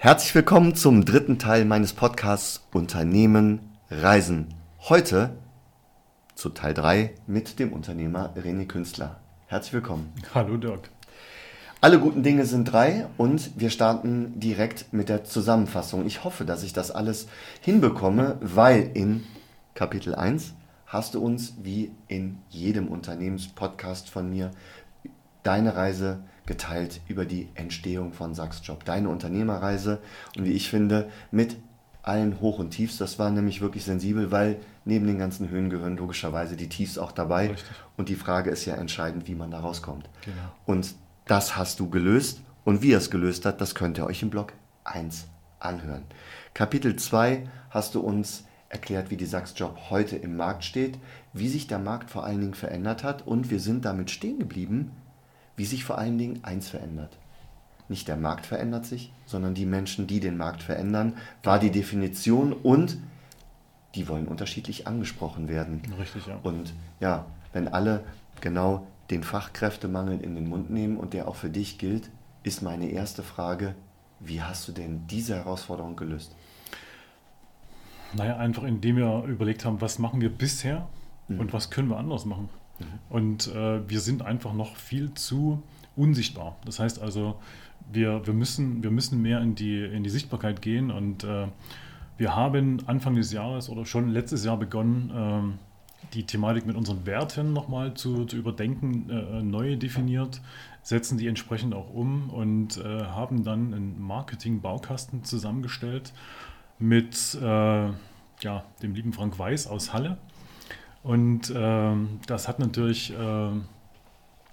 Herzlich willkommen zum dritten Teil meines Podcasts Unternehmen Reisen. Heute zu Teil 3 mit dem Unternehmer René Künstler. Herzlich willkommen. Hallo Dirk. Alle guten Dinge sind drei und wir starten direkt mit der Zusammenfassung. Ich hoffe, dass ich das alles hinbekomme, weil in Kapitel 1 hast du uns wie in jedem Unternehmenspodcast von mir deine Reise geteilt über die Entstehung von Sachsjob, deine Unternehmerreise und wie ich finde, mit allen Hoch und Tiefs. Das war nämlich wirklich sensibel, weil neben den ganzen Höhen gehören logischerweise die Tiefs auch dabei. Richtig. Und die Frage ist ja entscheidend, wie man da rauskommt. Genau. Und das hast du gelöst. Und wie er es gelöst hat, das könnt ihr euch im Blog 1 anhören. Kapitel 2 hast du uns erklärt, wie die Sachsjob heute im Markt steht, wie sich der Markt vor allen Dingen verändert hat und wir sind damit stehen geblieben, wie sich vor allen Dingen eins verändert. Nicht der Markt verändert sich, sondern die Menschen, die den Markt verändern, war die Definition und die wollen unterschiedlich angesprochen werden. Richtig, ja. Und ja, wenn alle genau den Fachkräftemangel in den Mund nehmen und der auch für dich gilt, ist meine erste Frage, wie hast du denn diese Herausforderung gelöst? Naja, einfach indem wir überlegt haben, was machen wir bisher mhm. und was können wir anders machen. Und äh, wir sind einfach noch viel zu unsichtbar. Das heißt also, wir, wir, müssen, wir müssen mehr in die, in die Sichtbarkeit gehen und äh, wir haben Anfang des Jahres oder schon letztes Jahr begonnen, äh, die Thematik mit unseren Werten nochmal zu, zu überdenken, äh, neu definiert, setzen die entsprechend auch um und äh, haben dann einen Marketing-Baukasten zusammengestellt mit äh, ja, dem lieben Frank Weiß aus Halle. Und ähm, das hat natürlich äh,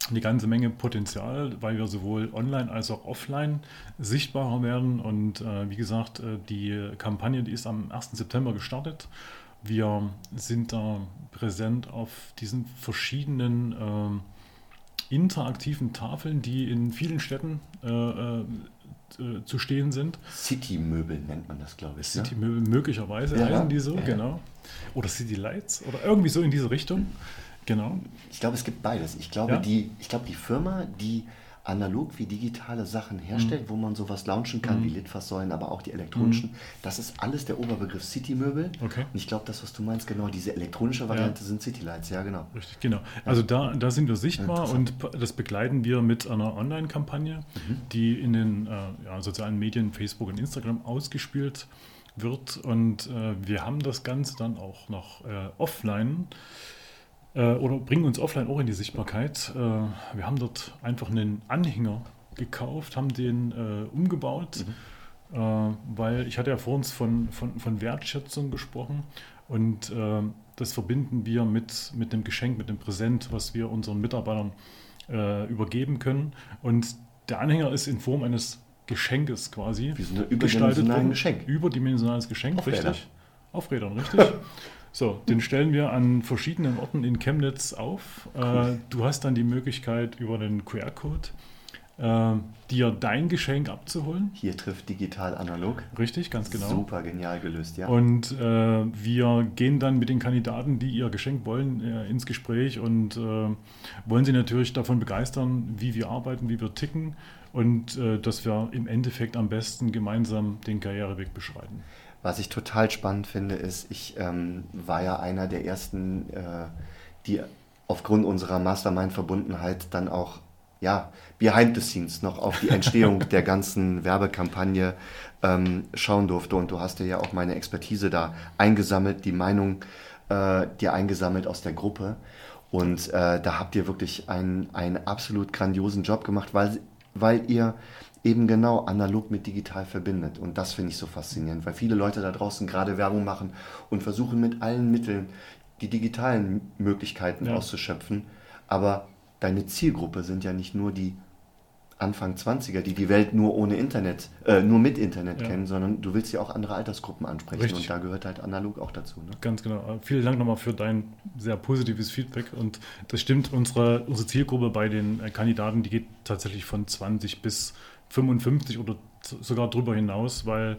eine ganze Menge Potenzial, weil wir sowohl online als auch offline sichtbarer werden. Und äh, wie gesagt, äh, die Kampagne, die ist am 1. September gestartet. Wir sind da präsent auf diesen verschiedenen äh, interaktiven Tafeln, die in vielen Städten äh, äh, zu stehen sind. City-Möbel nennt man das, glaube ich. Ne? City-Möbel, ne? möglicherweise ja, heißen die so, ja, genau. Oder City Lights oder irgendwie so in diese Richtung. Genau. Ich glaube, es gibt beides. Ich glaube, die, ich glaube, die Firma, die analog wie digitale Sachen herstellt, mhm. wo man sowas launchen kann, mhm. wie Litfaßsäulen, aber auch die elektronischen. Mhm. Das ist alles der Oberbegriff City-Möbel. Okay. Und ich glaube, das, was du meinst, genau, diese elektronische Variante ja. sind City-Lights, ja, genau. Richtig, genau. Also da, da sind wir sichtbar und das begleiten wir mit einer Online-Kampagne, mhm. die in den äh, ja, sozialen Medien, Facebook und Instagram ausgespielt wird. Und äh, wir haben das Ganze dann auch noch äh, offline oder bringen uns offline auch in die Sichtbarkeit. Äh, wir haben dort einfach einen Anhänger gekauft, haben den äh, umgebaut, mhm. Äh, weil ich hatte ja vor uns von, von, von Wertschätzung gesprochen und äh, das verbinden wir mit, mit einem Geschenk, mit einem Präsent, was wir unseren Mitarbeitern äh, übergeben können. Und der Anhänger ist in Form eines Geschenkes quasi. Wie so ein überdimensionales Geschenk. Überdimensionales Geschenk, Aufräder. richtig. Aufrädern, richtig. So, den stellen wir an verschiedenen Orten in Chemnitz auf. Äh, cool. du hast dann die Möglichkeit, über den QR-Code äh, dir dein Geschenk abzuholen. Hier trifft digital analog. Richtig, ganz genau. Super genial gelöst, ja. Und äh, wir gehen dann mit den Kandidaten, die ihr Geschenk wollen, äh, ins Gespräch und äh, wollen sie natürlich davon begeistern, wie wir arbeiten, wie wir ticken und dass wir im Endeffekt am besten gemeinsam den Karriereweg beschreiten. Was ich total spannend finde, ist, ich ähm, war ja einer der ersten, äh, die aufgrund unserer Mastermind-Verbundenheit dann auch ja, behind the scenes noch auf die Entstehung der ganzen Werbekampagne ähm, schauen durfte. Und du hast dir ja auch meine Expertise da eingesammelt, die Meinung äh, dir eingesammelt aus der Gruppe. Und äh, da habt ihr wirklich einen, einen absolut grandiosen Job gemacht, weil, weil ihr eben genau analog mit digital verbindet. Und das finde ich so faszinierend, weil viele Leute da draußen gerade Werbung machen und versuchen mit allen Mitteln die digitalen Möglichkeiten ja. auszuschöpfen. Aber deine Zielgruppe sind ja nicht nur die Anfang 20er, die die Welt nur ohne Internet, äh, nur mit Internet ja. kennen, sondern du willst ja auch andere Altersgruppen ansprechen Richtig. und da gehört halt analog auch dazu. Ne? Ganz genau. Vielen Dank nochmal für dein sehr positives Feedback und das stimmt, unsere, unsere Zielgruppe bei den äh, Kandidaten, die geht tatsächlich von 20 bis 55 oder sogar darüber hinaus, weil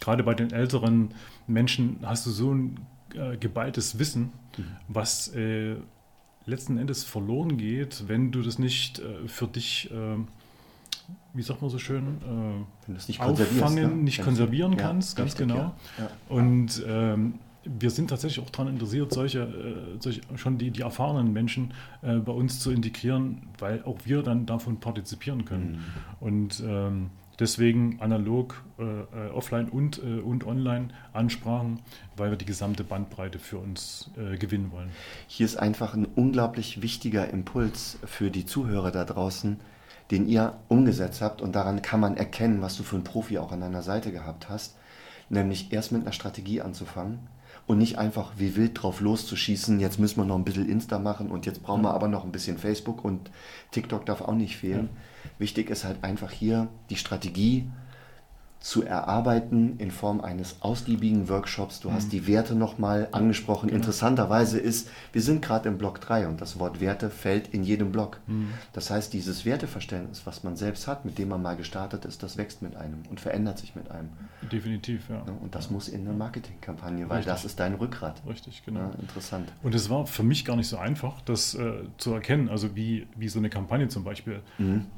gerade bei den älteren Menschen hast du so ein äh, geballtes Wissen, mhm. was äh, letzten Endes verloren geht, wenn du das nicht äh, für dich äh, wie sagt man so schön, äh, nicht auffangen, ne? nicht konservieren ja, kannst, ganz richtig, genau. Ja. Ja. Und ähm, wir sind tatsächlich auch daran interessiert, solche, äh, solche schon die, die erfahrenen Menschen äh, bei uns zu integrieren, weil auch wir dann davon partizipieren können. Mhm. Und ähm, deswegen analog, äh, äh, offline und, äh, und online Ansprachen, weil wir die gesamte Bandbreite für uns äh, gewinnen wollen. Hier ist einfach ein unglaublich wichtiger Impuls für die Zuhörer da draußen, den ihr umgesetzt habt und daran kann man erkennen, was du für einen Profi auch an deiner Seite gehabt hast, nämlich erst mit einer Strategie anzufangen und nicht einfach wie wild drauf loszuschießen, jetzt müssen wir noch ein bisschen Insta machen und jetzt brauchen wir aber noch ein bisschen Facebook und TikTok darf auch nicht fehlen. Wichtig ist halt einfach hier die Strategie zu erarbeiten in Form eines ausgiebigen Workshops. Du hast die Werte nochmal angesprochen. Interessanterweise ist, wir sind gerade im Block 3 und das Wort Werte fällt in jedem Block. Das heißt, dieses Werteverständnis, was man selbst hat, mit dem man mal gestartet ist, das wächst mit einem und verändert sich mit einem. Definitiv, ja. Ne? Und das muss in eine Marketingkampagne, weil Richtig. das ist dein Rückgrat. Richtig, genau. Ja, interessant. Und es war für mich gar nicht so einfach, das äh, zu erkennen, also wie, wie so eine Kampagne zum Beispiel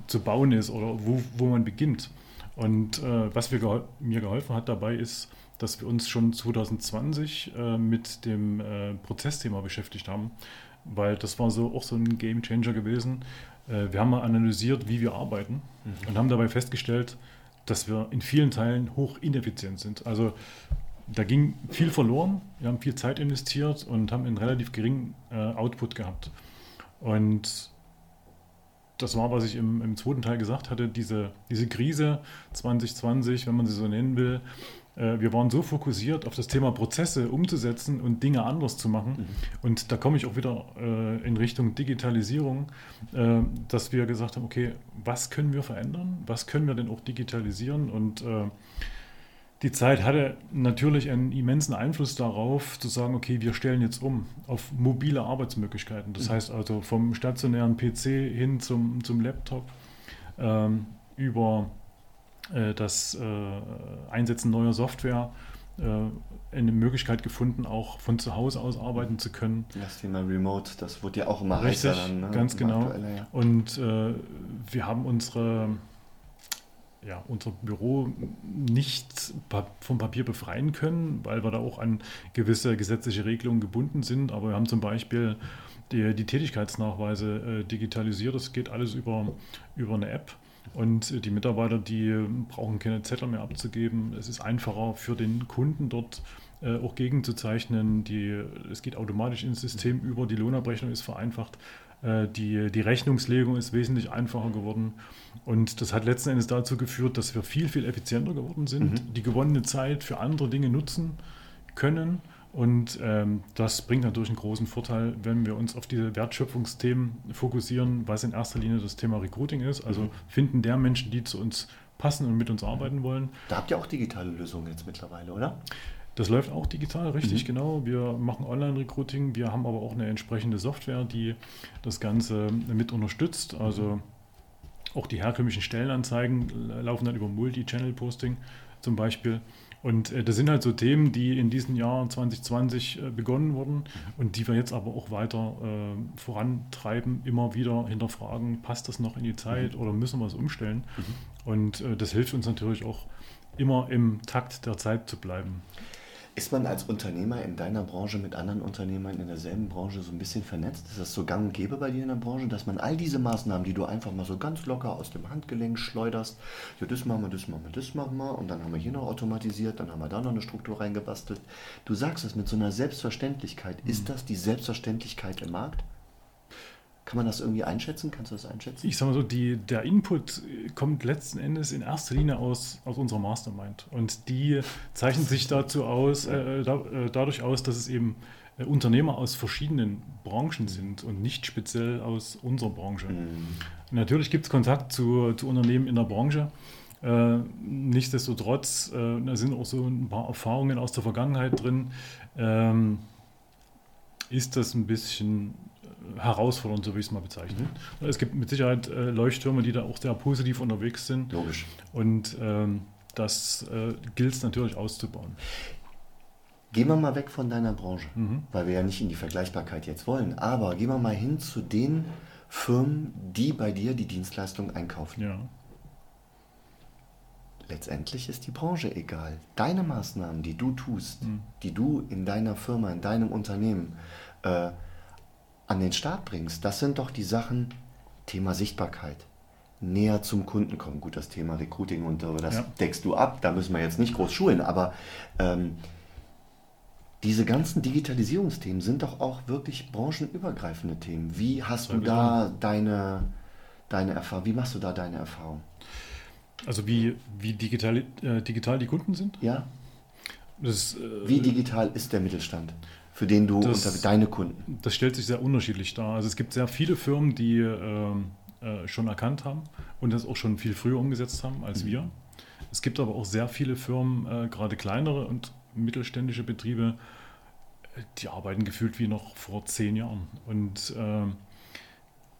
zu bauen ist oder wo, wo man beginnt. Und äh, was gehol mir geholfen hat dabei ist, dass wir uns schon 2020 äh, mit dem äh, Prozessthema beschäftigt haben, weil das war so auch so ein Game Changer gewesen. Äh, wir haben mal analysiert, wie wir arbeiten und haben dabei festgestellt, dass wir in vielen Teilen hoch ineffizient sind. Also da ging viel verloren, wir haben viel Zeit investiert und haben einen relativ geringen äh, Output gehabt. Und das war, was ich im, im zweiten Teil gesagt hatte, diese, diese Krise 2020, wenn man sie so nennen will. Äh, wir waren so fokussiert auf das Thema Prozesse umzusetzen und Dinge anders zu machen. Und da komme ich auch wieder äh, in Richtung Digitalisierung, äh, dass wir gesagt haben, okay, was können wir verändern? Was können wir denn auch digitalisieren? Und äh, die Zeit hatte natürlich einen immensen Einfluss darauf, zu sagen, okay, wir stellen jetzt um auf mobile Arbeitsmöglichkeiten. Das heißt also vom stationären PC hin zum, zum Laptop, ähm, über äh, das äh, Einsetzen neuer Software äh, eine Möglichkeit gefunden, auch von zu Hause aus arbeiten zu können. Das Thema Remote, das wird ja auch immer Richtig, heißer dann. Ne? ganz genau. ja. Und äh, wir haben unsere, ja, unser Büro nicht vom Papier befreien können, weil wir da auch an gewisse gesetzliche Regelungen gebunden sind. Aber wir haben zum Beispiel die, die Tätigkeitsnachweise äh, digitalisiert. Das geht alles über, über eine App. Und die Mitarbeiter, die brauchen keine Zettel mehr abzugeben. Es ist einfacher für den Kunden dort äh, auch gegenzuzeichnen. Die, es geht automatisch ins System über. Die Lohnabrechnung ist vereinfacht. Äh, Die, die Rechnungslegung ist wesentlich einfacher geworden. Und das hat letzten Endes dazu geführt, dass wir viel, viel effizienter geworden sind, die gewonnene Zeit für andere Dinge nutzen können. Und ähm, das bringt natürlich einen großen Vorteil, wenn wir uns auf diese Wertschöpfungsthemen fokussieren, was in erster Linie das Thema Recruiting ist. Also finden der Menschen, die zu uns passen und mit uns arbeiten wollen. Da habt ihr auch digitale Lösungen jetzt mittlerweile, oder? Das läuft auch digital, richtig, genau. Wir machen Online-Recruiting, wir haben aber auch eine entsprechende Software, die das Ganze mit unterstützt. Also auch die herkömmlichen Stellenanzeigen laufen dann über Multi-Channel-Posting zum Beispiel. Und äh, das sind halt so Themen, die in diesem Jahr 2020 äh, begonnen wurden und die wir jetzt aber auch weiter äh, vorantreiben, immer wieder hinterfragen, passt das noch in die Zeit oder müssen wir es umstellen? Und äh, das hilft uns natürlich auch immer im Takt der Zeit zu bleiben. Ist man als Unternehmer in deiner Branche mit anderen Unternehmern in derselben Branche so ein bisschen vernetzt? Ist das so gang und gäbe bei dir in der Branche, dass man all diese Maßnahmen, die du einfach mal so ganz locker aus dem Handgelenk schleuderst, ja, das machen wir, das machen wir, das machen wir, und dann haben wir hier noch automatisiert, dann haben wir da noch eine Struktur reingebastelt. Du sagst es mit so einer Selbstverständlichkeit. Ist das die Selbstverständlichkeit im Markt? Kann man das irgendwie einschätzen? Kannst du das einschätzen? Ich sage mal so, die, der Input kommt letzten Endes in erster Linie aus, aus unserer Mastermind. Und die zeichnet sich dazu aus, äh, da, äh, dadurch aus, dass es eben äh, Unternehmer aus verschiedenen Branchen sind und nicht speziell aus unserer Branche. Natürlich gibt es Kontakt zu, zu Unternehmen in der Branche. Äh, nichtsdestotrotz, äh, da sind auch so ein paar Erfahrungen aus der Vergangenheit drin. Ähm, ist das ein bisschen äh, herausfordernd, so wie ich es mal bezeichne. Es gibt mit Sicherheit äh, Leuchttürme, die da auch sehr positiv unterwegs sind. Logisch. Und ähm, das äh, gilt es natürlich auszubauen. Gehen wir mal weg von deiner Branche, Mhm. weil wir ja nicht in die Vergleichbarkeit jetzt wollen. Aber gehen wir mal hin zu den Firmen, die bei dir die Dienstleistung einkaufen. Ja. letztendlich ist die Branche egal. Deine Maßnahmen, die du tust, mhm. die du in deiner Firma, in deinem Unternehmen äh, an den Start bringst, das sind doch die Sachen, Thema Sichtbarkeit, näher zum Kunden kommen. Gut, das Thema Recruiting und das ja. deckst du ab, da müssen wir jetzt nicht groß schulen, aber ähm, diese ganzen Digitalisierungsthemen sind doch auch wirklich branchenübergreifende Themen. Wie hast du da deine, deine Erfahrung, wie machst du da deine Erfahrung? Also wie, wie digital, äh, digital die Kunden sind? Ja. Das, äh, wie digital ist der Mittelstand? Für den du das, unter deine Kunden? Das stellt sich sehr unterschiedlich dar. Also es gibt sehr viele Firmen, die äh, äh, schon erkannt haben und das auch schon viel früher umgesetzt haben als mhm. wir. Es gibt aber auch sehr viele Firmen, äh, gerade kleinere und mittelständische Betriebe, die arbeiten gefühlt wie noch vor zehn Jahren. Und äh,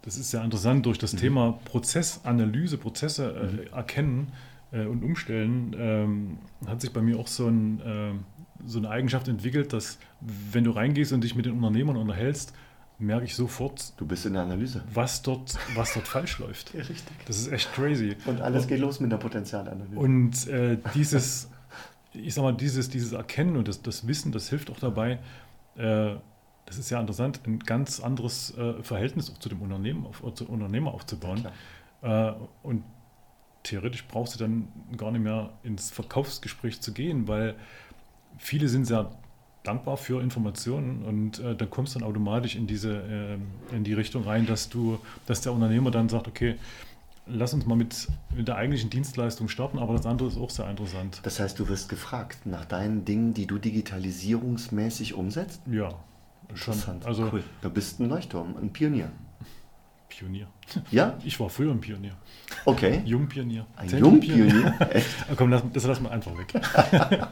das ist sehr interessant durch das mhm. Thema Prozessanalyse, Prozesse äh, mhm. erkennen äh, und umstellen, ähm, hat sich bei mir auch so ein so eine Eigenschaft entwickelt, dass wenn du reingehst und dich mit den Unternehmern unterhältst, merke ich sofort. Du bist in der Analyse. Was dort, was dort falsch läuft. Ja, richtig. Das ist echt crazy. Und alles geht los mit der Potenzialanalyse. Und äh, dieses, ich sag mal, dieses, dieses Erkennen und das, das Wissen, das hilft auch dabei, äh, das ist ja interessant, ein ganz anderes äh, Verhältnis auch zu dem Unternehmen, auf, zu Unternehmer aufzubauen. Ja, äh, und theoretisch brauchst du dann gar nicht mehr ins Verkaufsgespräch zu gehen, weil viele sind sehr dankbar für Informationen und äh, dann kommst du dann automatisch in diese äh, in die Richtung rein, dass du, dass der Unternehmer dann sagt, okay, lass uns mal mit, mit der eigentlichen Dienstleistung starten, aber das andere ist auch sehr interessant. Das heißt, du wirst gefragt nach deinen Dingen, die du digitalisierungsmäßig umsetzt? Ja, schon. Also, cool. Du bist ein Leuchtturm, ein Pionier. Pionier. Ja? Ich war früher ein Pionier. Okay. Jungpionier. Ein Jungpionier? Echt? komm, das, das lassen wir einfach weg.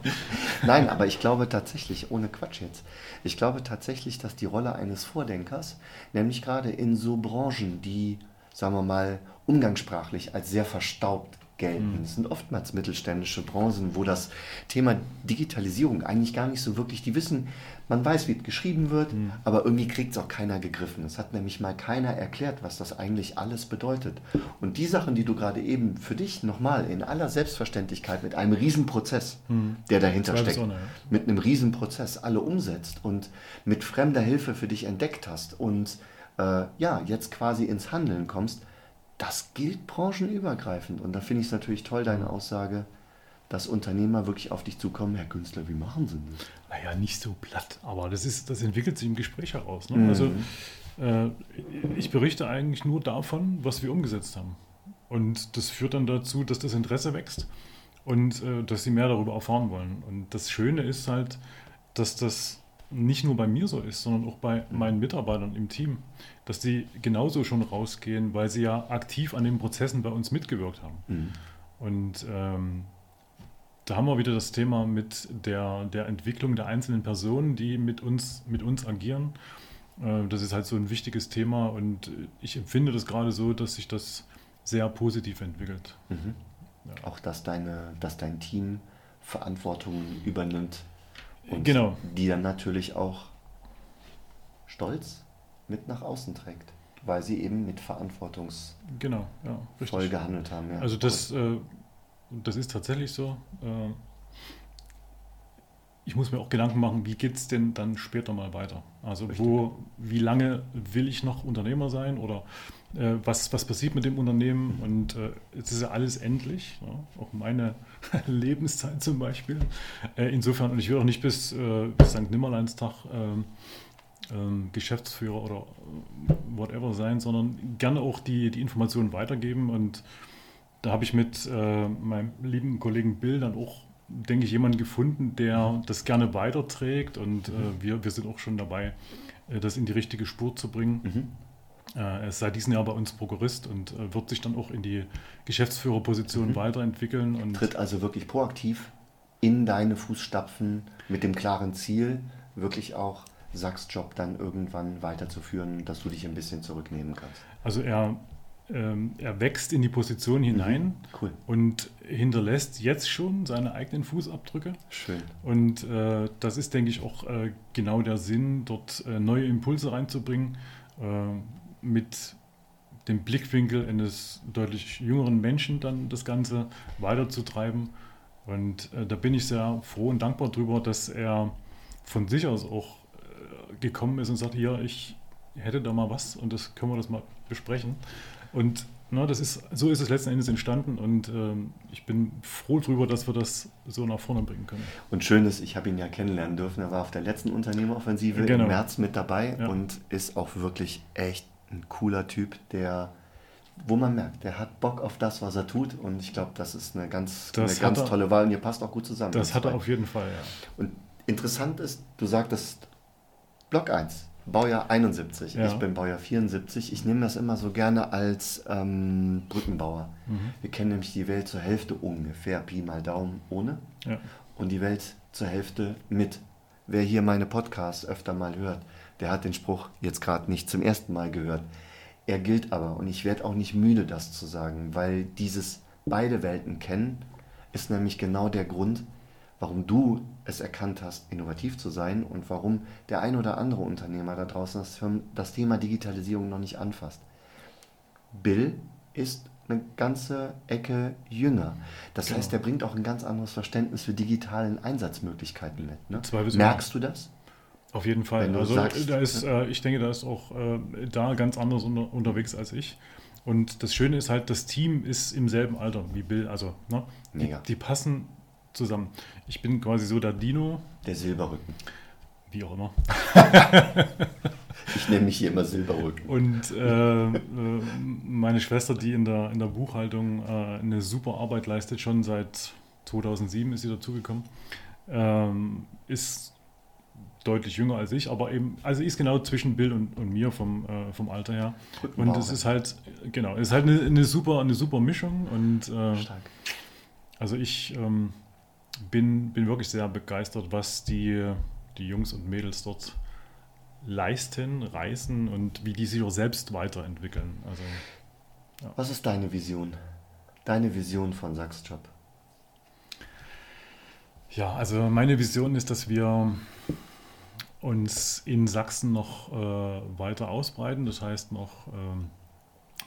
Nein, aber ich glaube tatsächlich, ohne Quatsch jetzt, ich glaube tatsächlich, dass die Rolle eines Vordenkers, nämlich gerade in so Branchen, die, sagen wir mal, umgangssprachlich als sehr verstaubt gelten. Mhm. Es sind oftmals mittelständische Branchen, wo das Thema Digitalisierung eigentlich gar nicht so wirklich, die wissen, man weiß, wie es geschrieben wird, mhm. aber irgendwie kriegt es auch keiner gegriffen. Es hat nämlich mal keiner erklärt, was das eigentlich alles bedeutet. Und die Sachen, die du gerade eben für dich nochmal in aller Selbstverständlichkeit mit einem Riesenprozess, mhm. der dahinter steckt, ohne, mit einem Riesenprozess alle umsetzt und mit fremder Hilfe für dich entdeckt hast und äh, ja, jetzt quasi ins Handeln kommst, das gilt branchenübergreifend. Und da finde ich es natürlich toll, deine. Aussage, dass Unternehmer wirklich auf dich zukommen, Herr Künstler, wie machen Sie das? Naja, nicht so platt, aber das, ist, das entwickelt sich im Gespräch heraus. Ne? Mhm. Also äh, ich berichte eigentlich nur davon, was wir umgesetzt haben. Und das führt dann dazu, dass das Interesse wächst und äh, dass sie mehr darüber erfahren wollen. Und das Schöne ist halt, dass das nicht nur bei mir so ist, sondern auch bei mhm. meinen Mitarbeitern im Team, dass die genauso schon rausgehen, weil sie ja aktiv an den Prozessen bei uns mitgewirkt haben. Mhm. Und ähm, da haben wir wieder das Thema mit der, der Entwicklung der einzelnen Personen, die mit uns, mit uns agieren. Äh, das ist halt so ein wichtiges Thema und ich empfinde das gerade so, dass sich das sehr positiv entwickelt. Mhm. Ja. Auch dass, deine, dass dein Team Verantwortung übernimmt und genau. die dann natürlich auch stolz mit nach außen trägt, weil sie eben mit verantwortungsvoll genau, ja, gehandelt haben. Ja. Also das, äh, das ist tatsächlich so. Äh, ich muss mir auch Gedanken machen, wie geht es denn dann später mal weiter? Also wo, wie lange will ich noch Unternehmer sein oder äh, was, was passiert mit dem Unternehmen? Und äh, es ist ja alles endlich, ja? auch meine Lebenszeit zum Beispiel. Äh, insofern, und ich will auch nicht bis, äh, bis St. Nimmerleinstag ähm, ähm, Geschäftsführer oder äh, whatever sein, sondern gerne auch die, die Informationen weitergeben. Und da habe ich mit äh, meinem lieben Kollegen Bill dann auch, denke ich, jemanden gefunden, der das gerne weiterträgt. Und äh, wir, wir sind auch schon dabei, äh, das in die richtige Spur zu bringen. Mhm. Äh, er ist seit diesem Jahr bei uns Prokurist und äh, wird sich dann auch in die Geschäftsführerposition mhm. weiterentwickeln. Und Tritt also wirklich proaktiv in deine Fußstapfen mit dem klaren Ziel, wirklich auch Sachs Job dann irgendwann weiterzuführen, dass du dich ein bisschen zurücknehmen kannst? Also er, ähm, er wächst in die Position hinein mhm, cool. und hinterlässt jetzt schon seine eigenen Fußabdrücke. Schön. Und äh, das ist, denke ich, auch äh, genau der Sinn, dort äh, neue Impulse reinzubringen, äh, mit dem Blickwinkel eines deutlich jüngeren Menschen dann das Ganze weiterzutreiben. Und äh, da bin ich sehr froh und dankbar darüber, dass er von sich aus auch äh, gekommen ist und sagt, hier, ich hätte da mal was und das können wir das mal besprechen. Und na, das ist, so ist es letzten Endes entstanden und ähm, ich bin froh darüber, dass wir das so nach vorne bringen können. Und schön ist, ich habe ihn ja kennenlernen dürfen. Er war auf der letzten Unternehmeroffensive genau. im März mit dabei ja. und ist auch wirklich echt ein cooler Typ, der, wo man merkt, der hat Bock auf das, was er tut und ich glaube, das ist eine ganz, eine ganz er, tolle Wahl und ihr passt auch gut zusammen. Das hat er auf jeden Fall, ja. Und interessant ist, du sagtest Block 1, Baujahr 71, ja. ich bin Baujahr 74. Ich nehme das immer so gerne als ähm, Brückenbauer. Mhm. Wir kennen nämlich die Welt zur Hälfte ungefähr, Pi mal Daumen ohne ja. und die Welt zur Hälfte mit. Wer hier meine Podcasts öfter mal hört, der hat den Spruch jetzt gerade nicht zum ersten Mal gehört. Er gilt aber und ich werde auch nicht müde, das zu sagen, weil dieses beide Welten kennen ist nämlich genau der Grund, warum du es erkannt hast, innovativ zu sein und warum der ein oder andere Unternehmer da draußen das, das Thema Digitalisierung noch nicht anfasst. Bill ist eine ganze Ecke jünger. Das genau. heißt, er bringt auch ein ganz anderes Verständnis für digitalen Einsatzmöglichkeiten mit. Ne? Merkst du das? Auf jeden Fall. Also sagst, da ist, äh, ich denke, da ist auch äh, da ganz anders unter, unterwegs als ich. Und das Schöne ist halt, das Team ist im selben Alter wie Bill. Also ne, die, die passen zusammen. Ich bin quasi so der Dino. Der Silberrücken. Wie auch immer. ich nenne mich hier immer Silberrücken. Und äh, äh, meine Schwester, die in der, in der Buchhaltung äh, eine super Arbeit leistet, schon seit 2007 ist sie dazugekommen, ähm, ist deutlich jünger als ich, aber eben, also ist genau zwischen Bill und, und mir vom, äh, vom Alter her. Und es ist halt, genau, es ist halt eine, eine, super, eine super Mischung und äh, Stark. also ich ähm, bin, bin wirklich sehr begeistert, was die, die Jungs und Mädels dort leisten, reißen und wie die sich auch selbst weiterentwickeln. Also, ja. Was ist deine Vision? Deine Vision von Sachsjob? Ja, also meine Vision ist, dass wir uns in Sachsen noch äh, weiter ausbreiten. Das heißt noch ähm,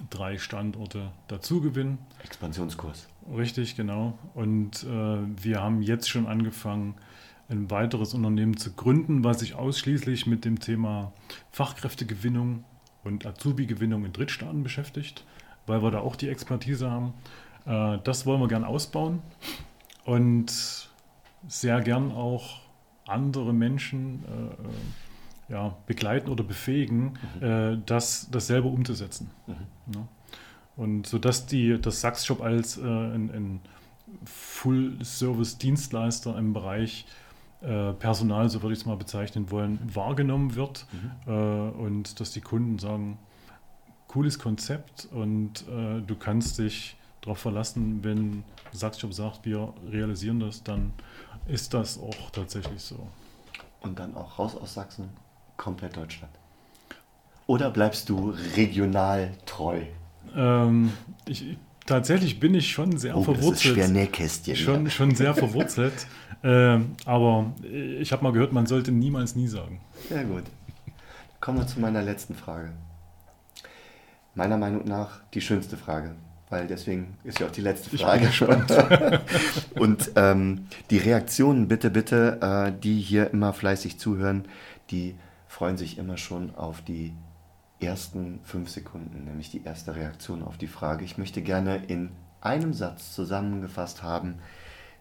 drei Standorte dazu gewinnen. Expansionskurs. Richtig, genau. Und äh, wir haben jetzt schon angefangen, ein weiteres Unternehmen zu gründen, was sich ausschließlich mit dem Thema Fachkräftegewinnung und Azubi-Gewinnung in Drittstaaten beschäftigt, weil wir da auch die Expertise haben. Äh, das wollen wir gern ausbauen und sehr gern auch andere Menschen äh, ja, begleiten oder befähigen, mhm. äh, das, das selber umzusetzen. Mhm. Ja. Und so dass die, das Sachs-Shop als äh, ein, ein Full-Service-Dienstleister im Bereich äh, Personal, so würde ich es mal bezeichnen wollen, wahrgenommen wird mhm. äh, und dass die Kunden sagen, cooles Konzept und äh, du kannst dich darauf verlassen, wenn Sachs-Shop sagt, wir realisieren das, dann ist das auch tatsächlich so. Und dann auch raus aus Sachsen, komplett Deutschland. Oder bleibst du regional treu? Ähm, ich, tatsächlich bin ich schon sehr oh, verwurzelt. Das ist schwer Nähkästchen. Schon, ja. schon sehr verwurzelt. ähm, aber ich habe mal gehört, man sollte niemals nie sagen. Sehr gut. Kommen wir zu meiner letzten Frage. Meiner Meinung nach die schönste Frage, weil deswegen ist ja auch die letzte Frage. schon. Und ähm, die Reaktionen bitte, bitte, äh, die hier immer fleißig zuhören, die freuen sich immer schon auf die ersten fünf Sekunden, nämlich die erste Reaktion auf die Frage. Ich möchte gerne in einem Satz zusammengefasst haben,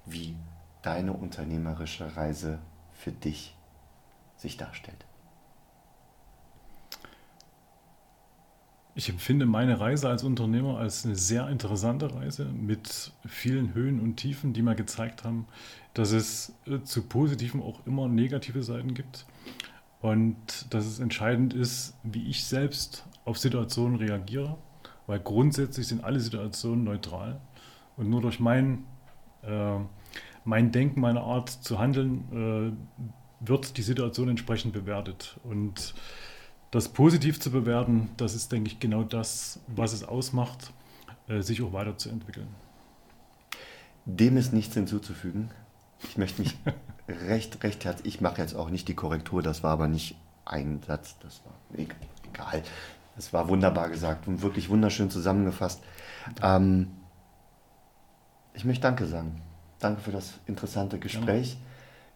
wie deine unternehmerische Reise für dich sich darstellt. Ich empfinde meine Reise als Unternehmer als eine sehr interessante Reise mit vielen Höhen und Tiefen, die mir gezeigt haben, dass es äh, zu positiven auch immer negative Seiten gibt und dass es entscheidend ist, wie ich selbst auf Situationen reagiere, weil grundsätzlich sind alle Situationen neutral und nur durch mein, äh, mein Denken, meine Art zu handeln, äh, wird die Situation entsprechend bewertet. Und das positiv zu bewerten, das ist, denke ich, genau das, was es ausmacht, äh, sich auch weiterzuentwickeln. Dem ist nichts hinzuzufügen. Ich möchte mich recht, recht herzlich, ich mache jetzt auch nicht die Korrektur, das war aber nicht ein Satz, das war egal. Das war wunderbar gesagt und wirklich wunderschön zusammengefasst. Ähm, ich möchte Danke sagen. Danke für das interessante Gespräch. Ja.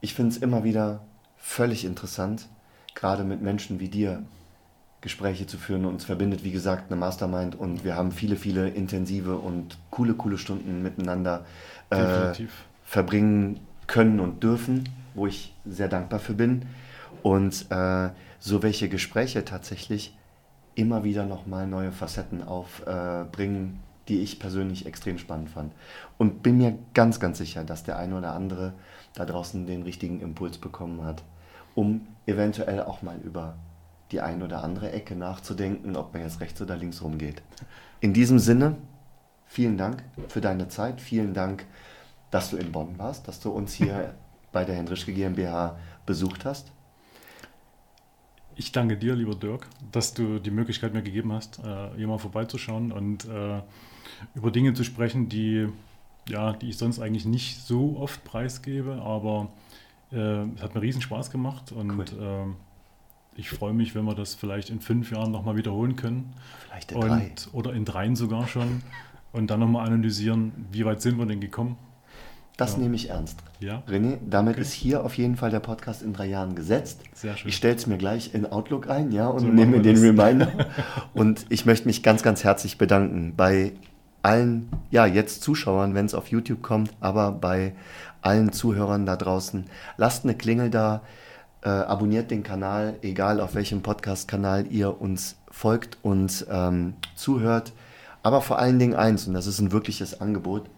Ich finde es immer wieder völlig interessant, gerade mit Menschen wie dir Gespräche zu führen. Uns verbindet, wie gesagt, eine Mastermind und wir haben viele, viele intensive und coole, coole Stunden miteinander äh, verbringen können und dürfen, wo ich sehr dankbar für bin. Und äh, so welche Gespräche tatsächlich immer wieder nochmal neue Facetten aufbringen, äh, die ich persönlich extrem spannend fand. Und bin mir ganz, ganz sicher, dass der eine oder andere da draußen den richtigen Impuls bekommen hat, um eventuell auch mal über die ein oder andere Ecke nachzudenken, ob man jetzt rechts oder links rumgeht. In diesem Sinne, vielen Dank für deine Zeit, vielen Dank, dass du in Bonn warst, dass du uns hier bei der Hendrischke GmbH besucht hast. Ich danke dir, lieber Dirk, dass du die Möglichkeit mir gegeben hast, äh, hier mal vorbeizuschauen und äh, über Dinge zu sprechen, die, ja, die ich sonst eigentlich nicht so oft preisgebe, aber äh, es hat mir riesen Spaß gemacht und cool. ich freue mich, wenn wir das vielleicht in fünf Jahren nochmal wiederholen können. Vielleicht in und, drei. Oder in dreien sogar schon. Und dann nochmal analysieren, wie weit sind wir denn gekommen. Das ja. nehme ich ernst. Ja. René, damit okay. ist hier auf jeden Fall der Podcast in drei Jahren gesetzt. Sehr schön. Ich stelle es mir gleich in Outlook ein, ja, und so nehme mir den das. Reminder. und ich möchte mich ganz, ganz herzlich bedanken bei allen, ja, jetzt Zuschauern, wenn es auf YouTube kommt, aber bei allen Zuhörern da draußen. Lasst eine Klingel da, äh, abonniert den Kanal, egal auf welchem Podcast-Kanal ihr uns folgt und ähm, zuhört. Aber vor allen Dingen eins, und das ist ein wirkliches Angebot,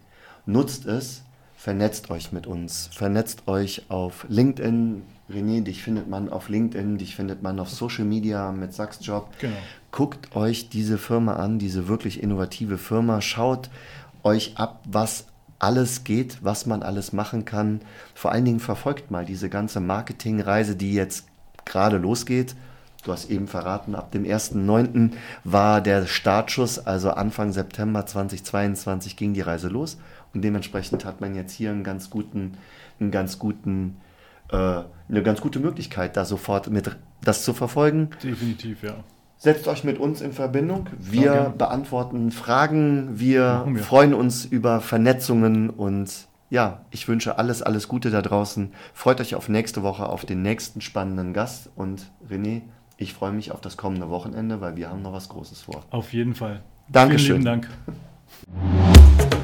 nutzt es, vernetzt euch mit uns, vernetzt euch auf LinkedIn. René, dich findet man auf LinkedIn, dich findet man auf Social Media mit Sachsjob. Genau. Guckt euch diese Firma an, diese wirklich innovative Firma. Schaut euch ab, was alles geht, was man alles machen kann. Vor allen Dingen verfolgt mal diese ganze Marketingreise, die jetzt gerade losgeht. Du hast eben verraten, ab dem 1.9. war der Startschuss, also Anfang September 2022 ging die Reise los. Und dementsprechend hat man jetzt hier einen ganz guten, einen ganz guten, äh, eine ganz gute Möglichkeit, da sofort mit das zu verfolgen. Definitiv, ja. Setzt euch mit uns in Verbindung. Wir okay. beantworten Fragen. Wir, wir freuen uns über Vernetzungen und ja, ich wünsche alles, alles Gute da draußen. Freut euch auf nächste Woche, auf den nächsten spannenden Gast. Und René, ich freue mich auf das kommende Wochenende, weil wir haben noch was Großes vor. Auf jeden Fall. Dankeschön. Vielen lieben Dank.